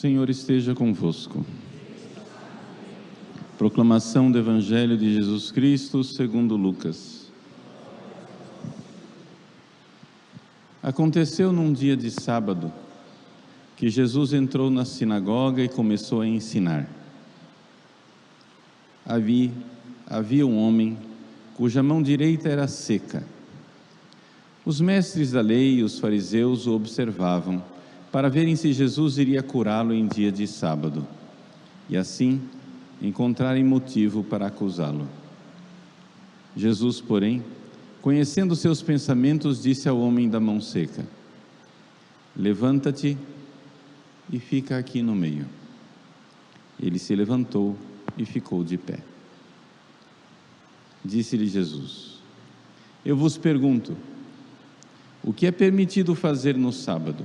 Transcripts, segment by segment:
Senhor esteja convosco. Proclamação do Evangelho de Jesus Cristo segundo Lucas. Aconteceu num dia de sábado que Jesus entrou na sinagoga e começou a ensinar. Havia, havia um homem cuja mão direita era seca. Os mestres da lei e os fariseus o observavam para verem se Jesus iria curá-lo em dia de sábado e assim encontrarem motivo para acusá-lo. Jesus, porém, conhecendo seus pensamentos, disse ao homem da mão seca: Levanta-te e fica aqui no meio. Ele se levantou e ficou de pé. Disse-lhe Jesus: Eu vos pergunto, o que é permitido fazer no sábado?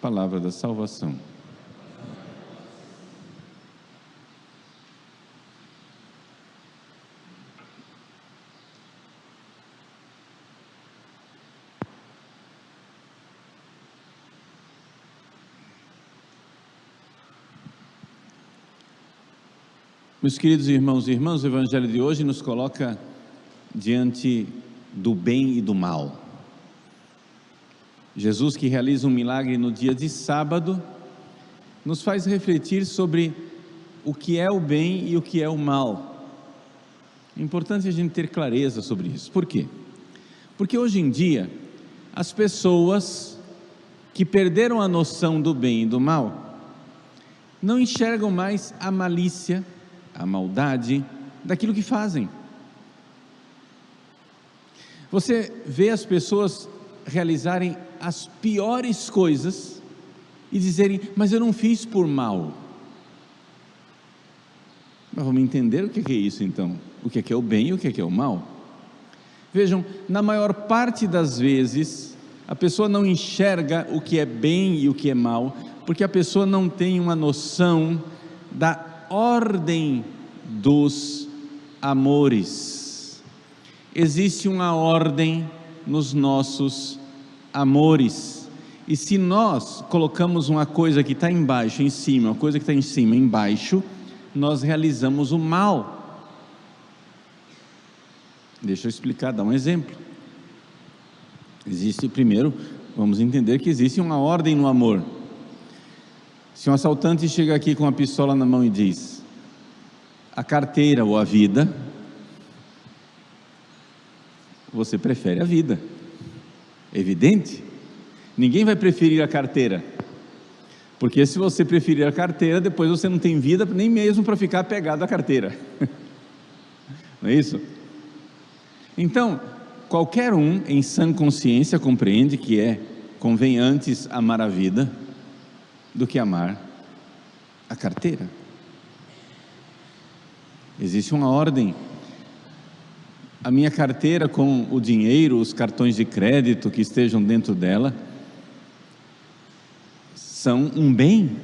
Palavra da salvação. Meus queridos irmãos e irmãs, o Evangelho de hoje nos coloca diante do bem e do mal. Jesus, que realiza um milagre no dia de sábado, nos faz refletir sobre o que é o bem e o que é o mal. É importante a gente ter clareza sobre isso. Por quê? Porque hoje em dia, as pessoas que perderam a noção do bem e do mal, não enxergam mais a malícia, a maldade daquilo que fazem. Você vê as pessoas realizarem as piores coisas e dizerem, mas eu não fiz por mal. Mas vamos entender o que é isso então? O que é o bem e o que é o mal? Vejam, na maior parte das vezes, a pessoa não enxerga o que é bem e o que é mal, porque a pessoa não tem uma noção da ordem dos amores. Existe uma ordem nos nossos amores. E se nós colocamos uma coisa que está embaixo em cima, uma coisa que está em cima embaixo, nós realizamos o mal. Deixa eu explicar, dar um exemplo. Existe primeiro, vamos entender que existe uma ordem no amor. Se um assaltante chega aqui com uma pistola na mão e diz: a carteira ou a vida, você prefere a vida. Evidente? Ninguém vai preferir a carteira. Porque se você preferir a carteira, depois você não tem vida nem mesmo para ficar pegado à carteira. Não é isso? Então, qualquer um em sã consciência compreende que é convém antes amar a vida do que amar a carteira. Existe uma ordem. A minha carteira com o dinheiro, os cartões de crédito que estejam dentro dela, são um bem.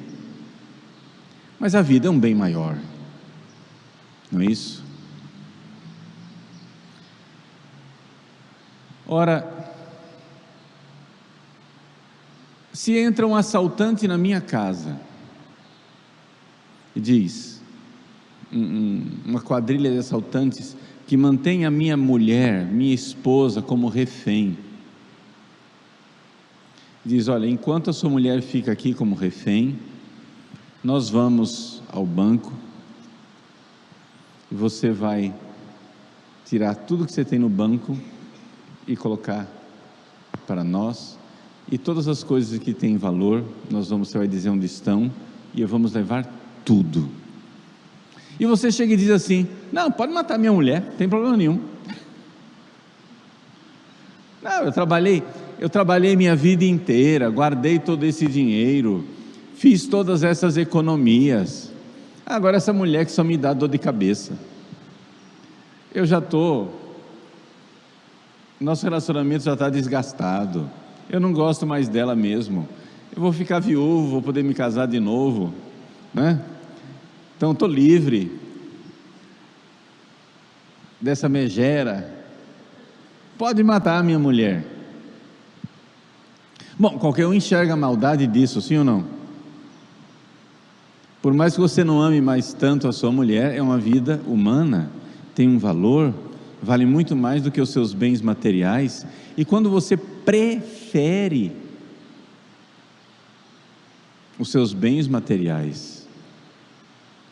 Mas a vida é um bem maior. Não é isso? Ora, se entra um assaltante na minha casa e diz: uma quadrilha de assaltantes que mantém a minha mulher, minha esposa, como refém. Diz: Olha, enquanto a sua mulher fica aqui como refém, nós vamos ao banco você vai tirar tudo que você tem no banco e colocar para nós. E todas as coisas que têm valor, nós vamos, você vai dizer onde estão, e vamos levar tudo e você chega e diz assim: Não, pode matar minha mulher, não tem problema nenhum. Não, eu trabalhei eu trabalhei minha vida inteira, guardei todo esse dinheiro, fiz todas essas economias. Agora essa mulher que só me dá dor de cabeça. Eu já estou. Nosso relacionamento já está desgastado. Eu não gosto mais dela mesmo. Eu vou ficar viúvo, vou poder me casar de novo, né? Então estou livre dessa megera. Pode matar a minha mulher. Bom, qualquer um enxerga a maldade disso, sim ou não? Por mais que você não ame mais tanto a sua mulher, é uma vida humana, tem um valor, vale muito mais do que os seus bens materiais. E quando você prefere os seus bens materiais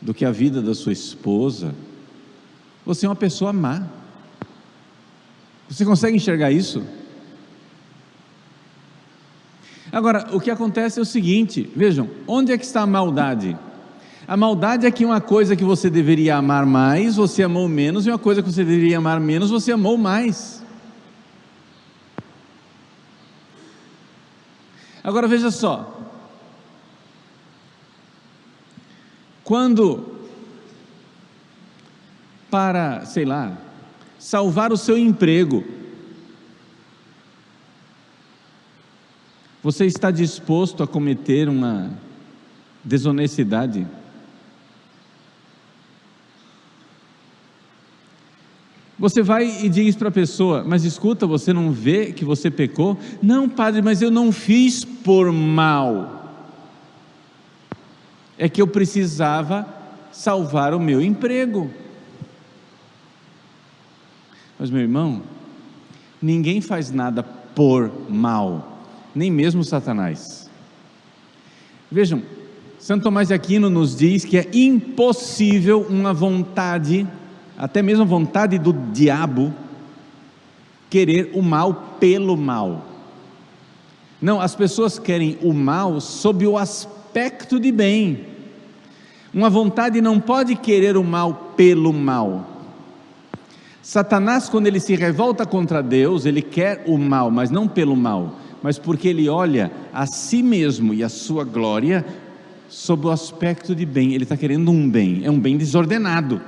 do que a vida da sua esposa, você é uma pessoa má. Você consegue enxergar isso? Agora, o que acontece é o seguinte: vejam, onde é que está a maldade? A maldade é que uma coisa que você deveria amar mais, você amou menos, e uma coisa que você deveria amar menos, você amou mais. Agora veja só. Quando, para, sei lá, salvar o seu emprego, você está disposto a cometer uma desonestidade? Você vai e diz para a pessoa: Mas escuta, você não vê que você pecou? Não, padre, mas eu não fiz por mal. É que eu precisava salvar o meu emprego. Mas, meu irmão, ninguém faz nada por mal, nem mesmo Satanás. Vejam, Santo Tomás de Aquino nos diz que é impossível uma vontade até mesmo a vontade do diabo querer o mal pelo mal. Não, as pessoas querem o mal sob o aspecto de bem. Uma vontade não pode querer o mal pelo mal. Satanás, quando ele se revolta contra Deus, ele quer o mal, mas não pelo mal, mas porque ele olha a si mesmo e a sua glória sob o aspecto de bem. Ele está querendo um bem, é um bem desordenado.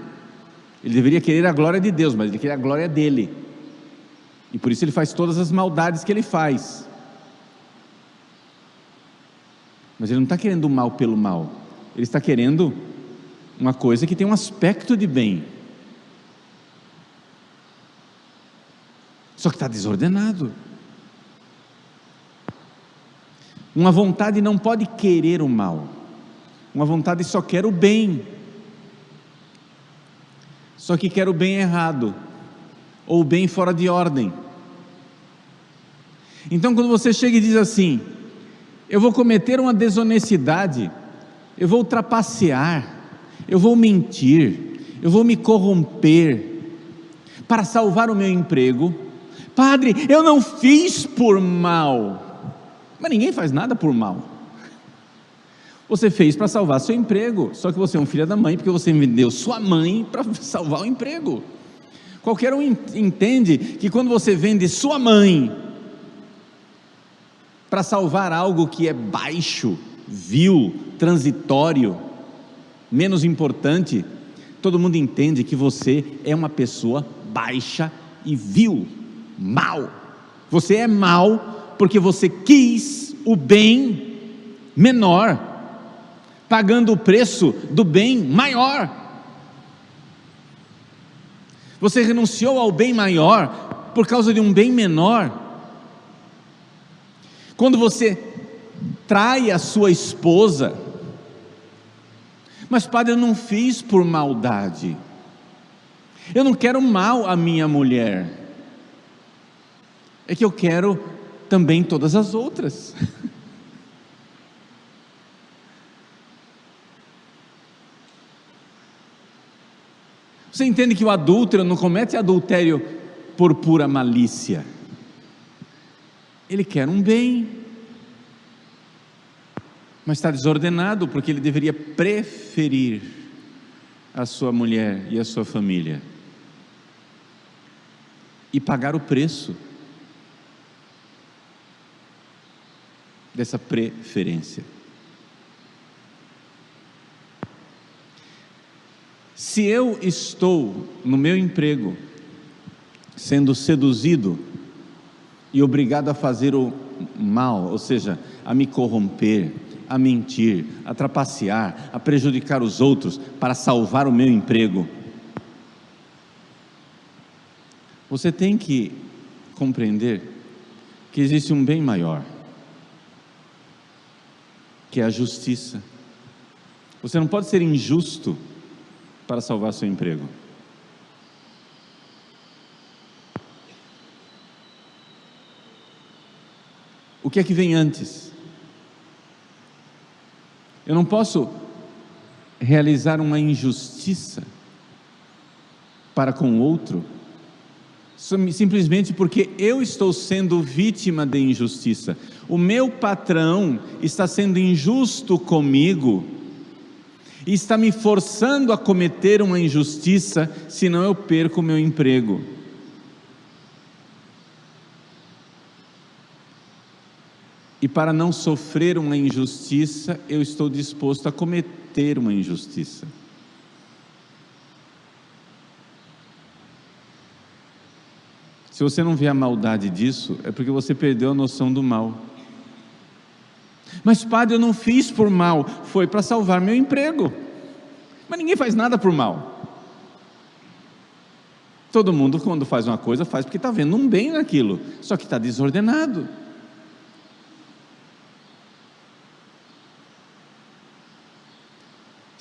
Ele deveria querer a glória de Deus, mas ele quer a glória dele. E por isso ele faz todas as maldades que ele faz. Mas ele não está querendo o mal pelo mal. Ele está querendo uma coisa que tem um aspecto de bem. Só que está desordenado. Uma vontade não pode querer o mal. Uma vontade só quer o bem só que quer o bem errado, ou o bem fora de ordem. Então, quando você chega e diz assim: Eu vou cometer uma desonestidade, eu vou trapacear, eu vou mentir, eu vou me corromper para salvar o meu emprego. Padre, eu não fiz por mal. Mas ninguém faz nada por mal. Você fez para salvar seu emprego, só que você é um filho da mãe porque você vendeu sua mãe para salvar o emprego. Qualquer um entende que quando você vende sua mãe para salvar algo que é baixo, vil, transitório, menos importante, todo mundo entende que você é uma pessoa baixa e vil, mal. Você é mal porque você quis o bem menor pagando o preço do bem maior. Você renunciou ao bem maior por causa de um bem menor. Quando você trai a sua esposa, mas padre, eu não fiz por maldade. Eu não quero mal à minha mulher. É que eu quero também todas as outras. Você entende que o adúltero não comete adultério por pura malícia. Ele quer um bem, mas está desordenado porque ele deveria preferir a sua mulher e a sua família e pagar o preço. dessa preferência. Se eu estou no meu emprego sendo seduzido e obrigado a fazer o mal, ou seja, a me corromper, a mentir, a trapacear, a prejudicar os outros para salvar o meu emprego, você tem que compreender que existe um bem maior, que é a justiça. Você não pode ser injusto para salvar seu emprego. O que é que vem antes? Eu não posso realizar uma injustiça para com outro simplesmente porque eu estou sendo vítima de injustiça. O meu patrão está sendo injusto comigo e está me forçando a cometer uma injustiça, senão eu perco o meu emprego. E para não sofrer uma injustiça, eu estou disposto a cometer uma injustiça. Se você não vê a maldade disso, é porque você perdeu a noção do mal. Mas, padre, eu não fiz por mal, foi para salvar meu emprego. Mas ninguém faz nada por mal. Todo mundo, quando faz uma coisa, faz porque está vendo um bem naquilo, só que está desordenado.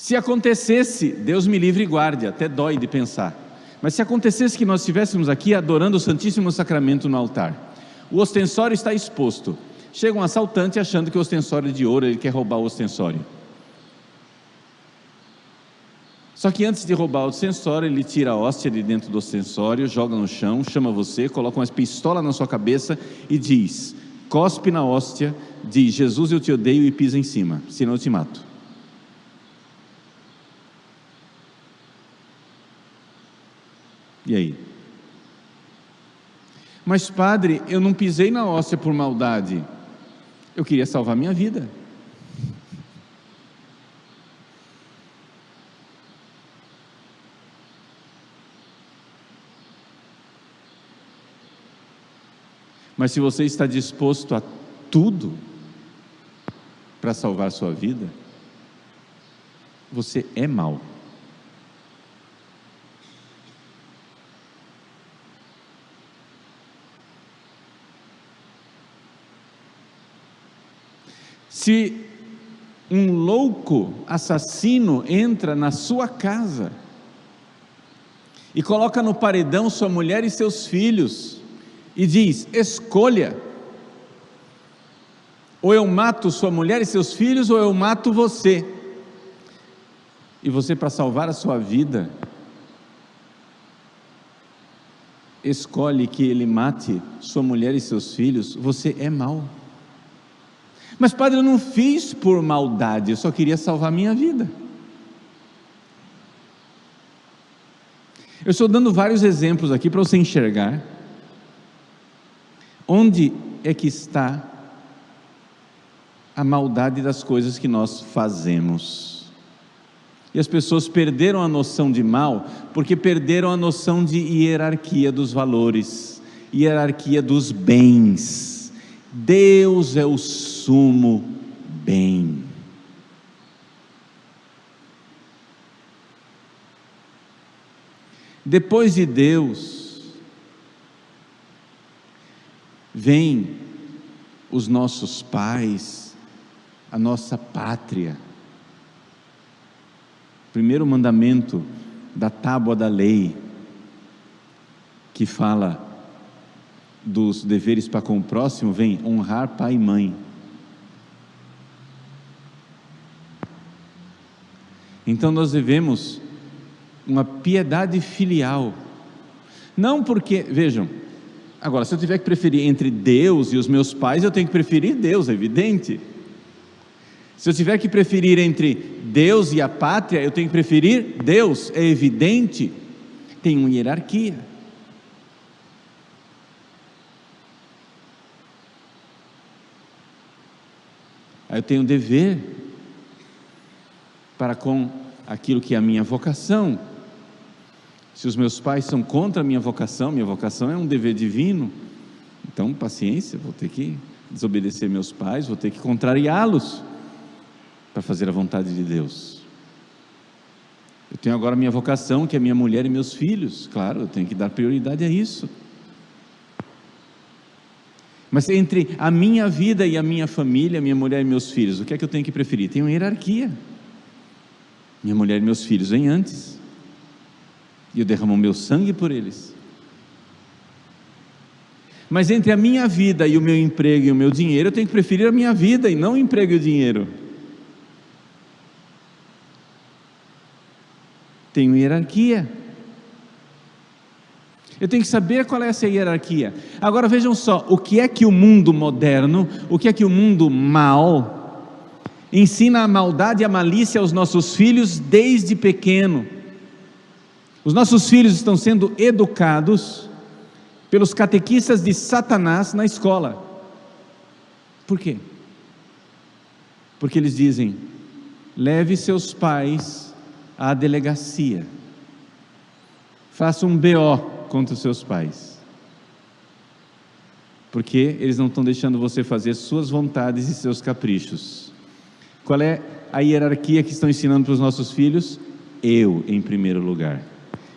Se acontecesse, Deus me livre e guarde, até dói de pensar. Mas se acontecesse que nós estivéssemos aqui adorando o Santíssimo Sacramento no altar, o ostensório está exposto. Chega um assaltante achando que o ostensório é de ouro, ele quer roubar o ostensório. Só que antes de roubar o ostensório, ele tira a hóstia de dentro do ostensório, joga no chão, chama você, coloca uma pistola na sua cabeça e diz: cospe na hóstia, diz: Jesus, eu te odeio e pisa em cima, senão eu te mato. E aí? Mas, padre, eu não pisei na hóstia por maldade. Eu queria salvar minha vida. Mas se você está disposto a tudo para salvar sua vida, você é mau. Se um louco assassino entra na sua casa e coloca no paredão sua mulher e seus filhos e diz: escolha, ou eu mato sua mulher e seus filhos, ou eu mato você. E você, para salvar a sua vida, escolhe que ele mate sua mulher e seus filhos, você é mau. Mas, padre, eu não fiz por maldade, eu só queria salvar minha vida. Eu estou dando vários exemplos aqui para você enxergar onde é que está a maldade das coisas que nós fazemos. E as pessoas perderam a noção de mal porque perderam a noção de hierarquia dos valores, hierarquia dos bens. Deus é o sumo bem. Depois de Deus, vem os nossos pais, a nossa pátria. Primeiro mandamento da tábua da lei, que fala dos deveres para com o próximo vem honrar pai e mãe. Então nós devemos uma piedade filial. Não porque, vejam, agora se eu tiver que preferir entre Deus e os meus pais, eu tenho que preferir Deus, é evidente. Se eu tiver que preferir entre Deus e a pátria, eu tenho que preferir Deus, é evidente. Tem uma hierarquia. Aí eu tenho um dever para com aquilo que é a minha vocação. Se os meus pais são contra a minha vocação, minha vocação é um dever divino, então paciência, vou ter que desobedecer meus pais, vou ter que contrariá-los para fazer a vontade de Deus. Eu tenho agora a minha vocação, que é minha mulher e meus filhos, claro, eu tenho que dar prioridade a isso. Mas entre a minha vida e a minha família, minha mulher e meus filhos, o que é que eu tenho que preferir? Tem uma hierarquia. Minha mulher e meus filhos vêm antes. E eu derramo meu sangue por eles. Mas entre a minha vida e o meu emprego e o meu dinheiro, eu tenho que preferir a minha vida e não o emprego e o dinheiro. Tenho hierarquia. Eu tenho que saber qual é essa hierarquia. Agora vejam só, o que é que o mundo moderno, o que é que o mundo mal ensina a maldade e a malícia aos nossos filhos desde pequeno. Os nossos filhos estão sendo educados pelos catequistas de Satanás na escola. Por quê? Porque eles dizem: leve seus pais à delegacia, faça um BO contra os seus pais. Porque eles não estão deixando você fazer suas vontades e seus caprichos. Qual é a hierarquia que estão ensinando para os nossos filhos? Eu em primeiro lugar.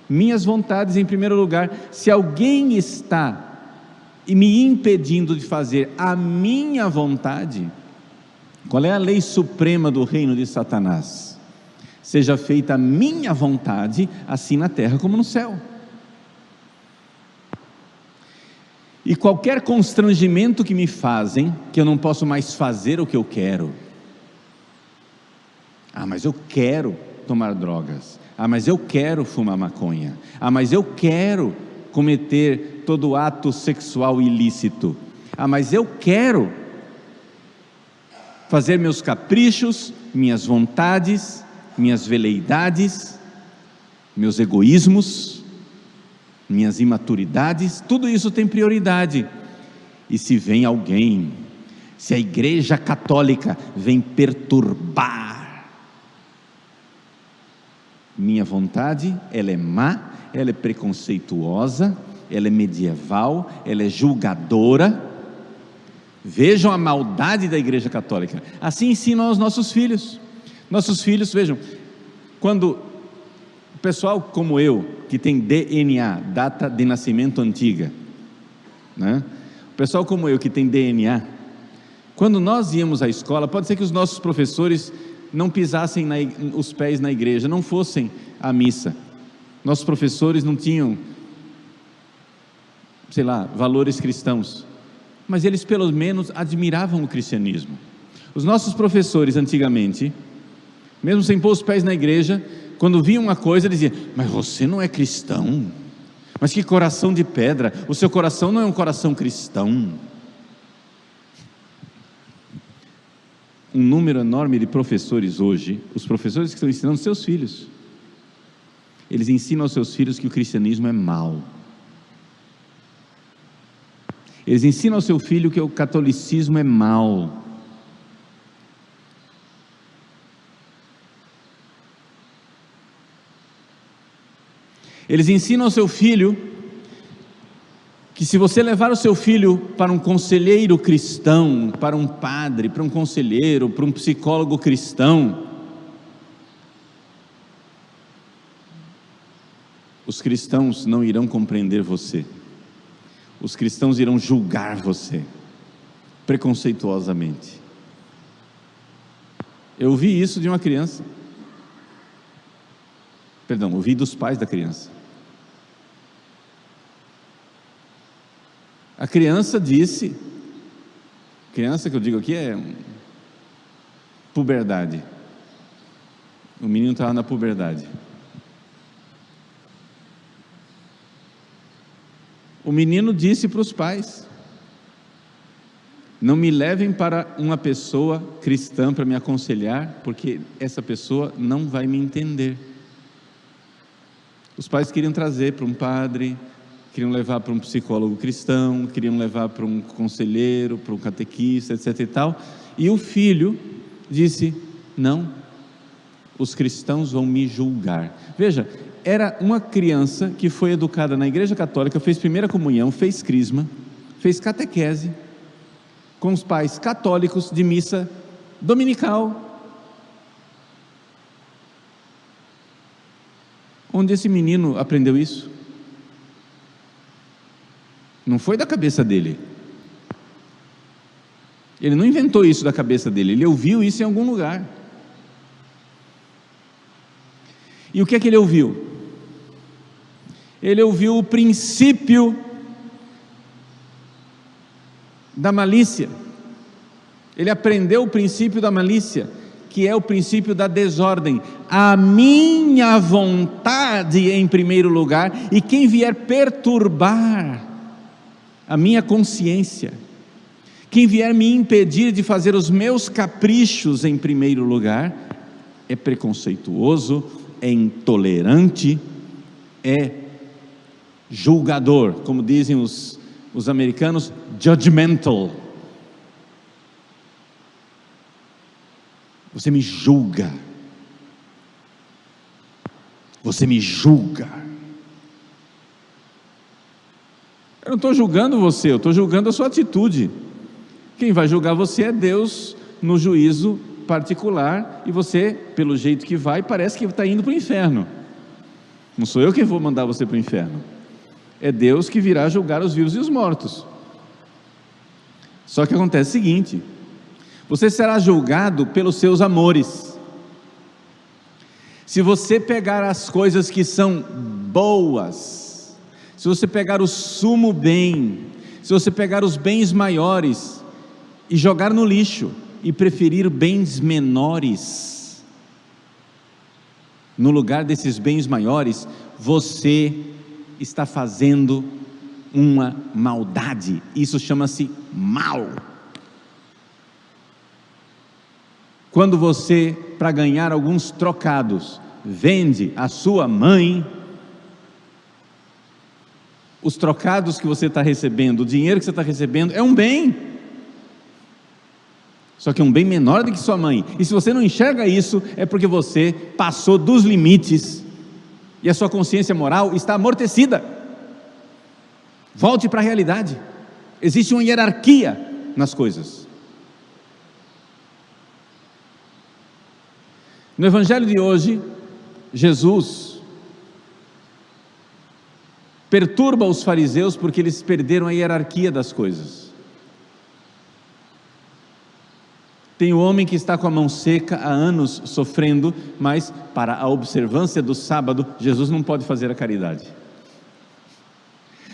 Minhas vontades em primeiro lugar. Se alguém está me impedindo de fazer a minha vontade, qual é a lei suprema do reino de Satanás? Seja feita a minha vontade, assim na terra como no céu. E qualquer constrangimento que me fazem, que eu não posso mais fazer o que eu quero. Ah, mas eu quero tomar drogas. Ah, mas eu quero fumar maconha. Ah, mas eu quero cometer todo ato sexual ilícito. Ah, mas eu quero fazer meus caprichos, minhas vontades, minhas veleidades, meus egoísmos minhas imaturidades, tudo isso tem prioridade. E se vem alguém, se a igreja católica vem perturbar minha vontade, ela é má, ela é preconceituosa, ela é medieval, ela é julgadora. Vejam a maldade da igreja católica. Assim ensinam aos nossos filhos. Nossos filhos, vejam, quando o pessoal como eu, que tem DNA, data de nascimento antiga, né? O pessoal como eu que tem DNA, quando nós íamos à escola, pode ser que os nossos professores não pisassem na, os pés na igreja, não fossem à missa. Nossos professores não tinham, sei lá, valores cristãos, mas eles pelo menos admiravam o cristianismo. Os nossos professores antigamente, mesmo sem pôr os pés na igreja, quando via uma coisa, dizia: Mas você não é cristão. Mas que coração de pedra. O seu coração não é um coração cristão. Um número enorme de professores hoje, os professores que estão ensinando seus filhos, eles ensinam aos seus filhos que o cristianismo é mal. Eles ensinam ao seu filho que o catolicismo é mal. Eles ensinam ao seu filho que se você levar o seu filho para um conselheiro cristão, para um padre, para um conselheiro, para um psicólogo cristão, os cristãos não irão compreender você. Os cristãos irão julgar você preconceituosamente. Eu ouvi isso de uma criança. Perdão, ouvi dos pais da criança. A criança disse, criança que eu digo aqui é puberdade. O menino estava na puberdade. O menino disse para os pais: Não me levem para uma pessoa cristã para me aconselhar, porque essa pessoa não vai me entender. Os pais queriam trazer para um padre, queriam levar para um psicólogo cristão, queriam levar para um conselheiro, para um catequista, etc e tal. E o filho disse: Não, os cristãos vão me julgar. Veja, era uma criança que foi educada na igreja católica, fez primeira comunhão, fez crisma, fez catequese com os pais católicos de missa dominical. Onde esse menino aprendeu isso? Não foi da cabeça dele. Ele não inventou isso da cabeça dele, ele ouviu isso em algum lugar. E o que é que ele ouviu? Ele ouviu o princípio da malícia. Ele aprendeu o princípio da malícia, que é o princípio da desordem. A minha vontade em primeiro lugar, e quem vier perturbar a minha consciência, quem vier me impedir de fazer os meus caprichos em primeiro lugar, é preconceituoso, é intolerante, é julgador, como dizem os, os americanos, judgmental. Você me julga. Você me julga. Eu não estou julgando você, eu estou julgando a sua atitude. Quem vai julgar você é Deus no juízo particular e você, pelo jeito que vai, parece que está indo para o inferno. Não sou eu quem vou mandar você para o inferno. É Deus que virá julgar os vivos e os mortos. Só que acontece o seguinte: você será julgado pelos seus amores. Se você pegar as coisas que são boas, se você pegar o sumo bem, se você pegar os bens maiores e jogar no lixo e preferir bens menores, no lugar desses bens maiores, você está fazendo uma maldade. Isso chama-se mal. Quando você, para ganhar alguns trocados, vende a sua mãe, os trocados que você está recebendo, o dinheiro que você está recebendo, é um bem. Só que é um bem menor do que sua mãe. E se você não enxerga isso, é porque você passou dos limites e a sua consciência moral está amortecida. Volte para a realidade. Existe uma hierarquia nas coisas. No Evangelho de hoje, Jesus perturba os fariseus porque eles perderam a hierarquia das coisas. Tem o homem que está com a mão seca há anos sofrendo, mas para a observância do sábado, Jesus não pode fazer a caridade.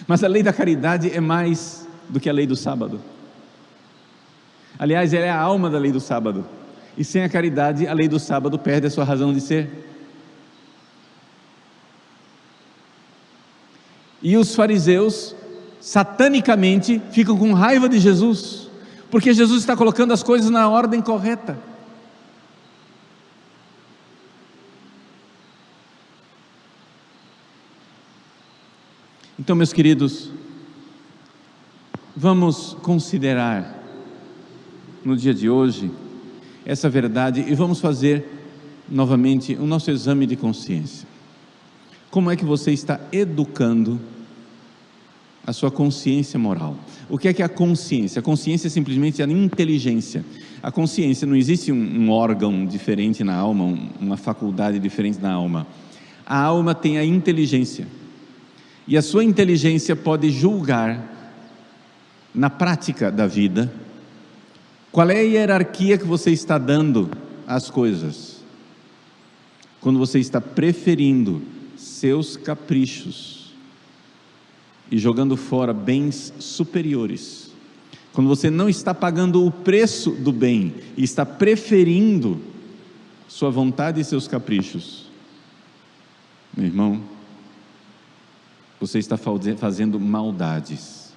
Mas a lei da caridade é mais do que a lei do sábado. Aliás, ela é a alma da lei do sábado. E sem a caridade, a lei do sábado perde a sua razão de ser. E os fariseus, satanicamente, ficam com raiva de Jesus, porque Jesus está colocando as coisas na ordem correta. Então, meus queridos, vamos considerar no dia de hoje essa verdade e vamos fazer novamente o nosso exame de consciência. Como é que você está educando a sua consciência moral. O que é que é a consciência? A consciência é simplesmente a inteligência. A consciência não existe um, um órgão diferente na alma, um, uma faculdade diferente na alma. A alma tem a inteligência. E a sua inteligência pode julgar na prática da vida qual é a hierarquia que você está dando às coisas. Quando você está preferindo seus caprichos e jogando fora bens superiores. Quando você não está pagando o preço do bem e está preferindo sua vontade e seus caprichos, meu irmão, você está fazendo maldades.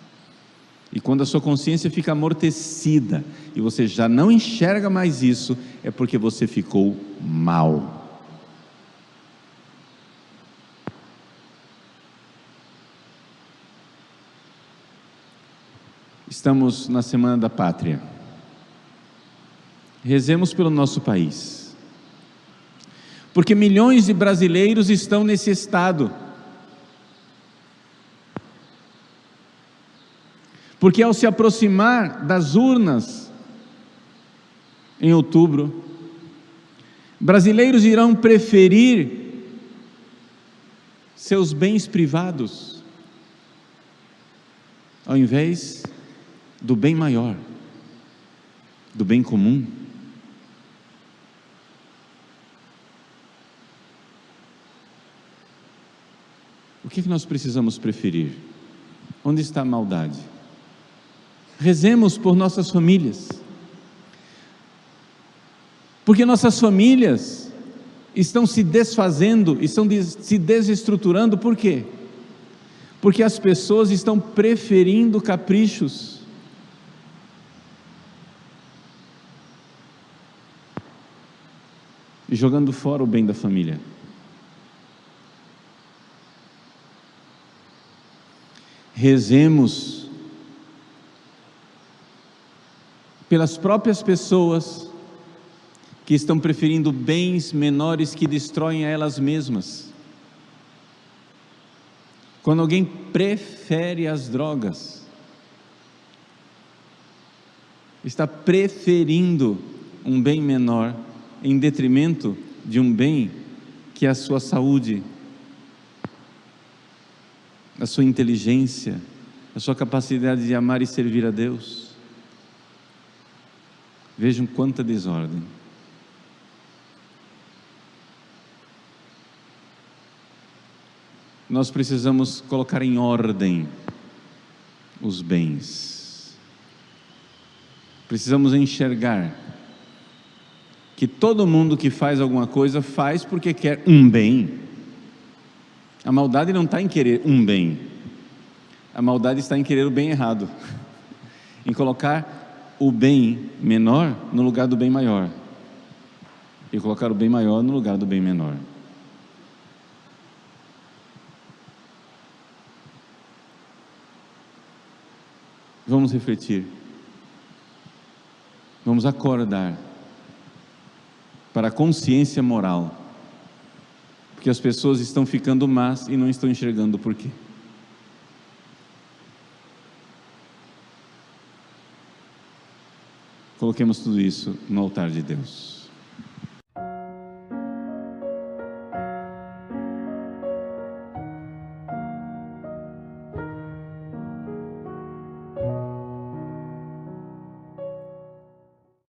E quando a sua consciência fica amortecida e você já não enxerga mais isso, é porque você ficou mal. Estamos na Semana da Pátria. Rezemos pelo nosso país. Porque milhões de brasileiros estão nesse estado. Porque ao se aproximar das urnas em outubro, brasileiros irão preferir seus bens privados ao invés do bem maior, do bem comum. O que, que nós precisamos preferir? Onde está a maldade? Rezemos por nossas famílias. Porque nossas famílias estão se desfazendo, estão se desestruturando, por quê? Porque as pessoas estão preferindo caprichos. Jogando fora o bem da família. Rezemos pelas próprias pessoas que estão preferindo bens menores que destroem a elas mesmas. Quando alguém prefere as drogas, está preferindo um bem menor em detrimento de um bem que é a sua saúde, a sua inteligência, a sua capacidade de amar e servir a Deus. Vejam quanta desordem. Nós precisamos colocar em ordem os bens. Precisamos enxergar que todo mundo que faz alguma coisa faz porque quer um bem. A maldade não está em querer um bem, a maldade está em querer o bem errado, em colocar o bem menor no lugar do bem maior, e colocar o bem maior no lugar do bem menor. Vamos refletir, vamos acordar para a consciência moral porque as pessoas estão ficando más e não estão enxergando o porquê. Coloquemos tudo isso no altar de Deus.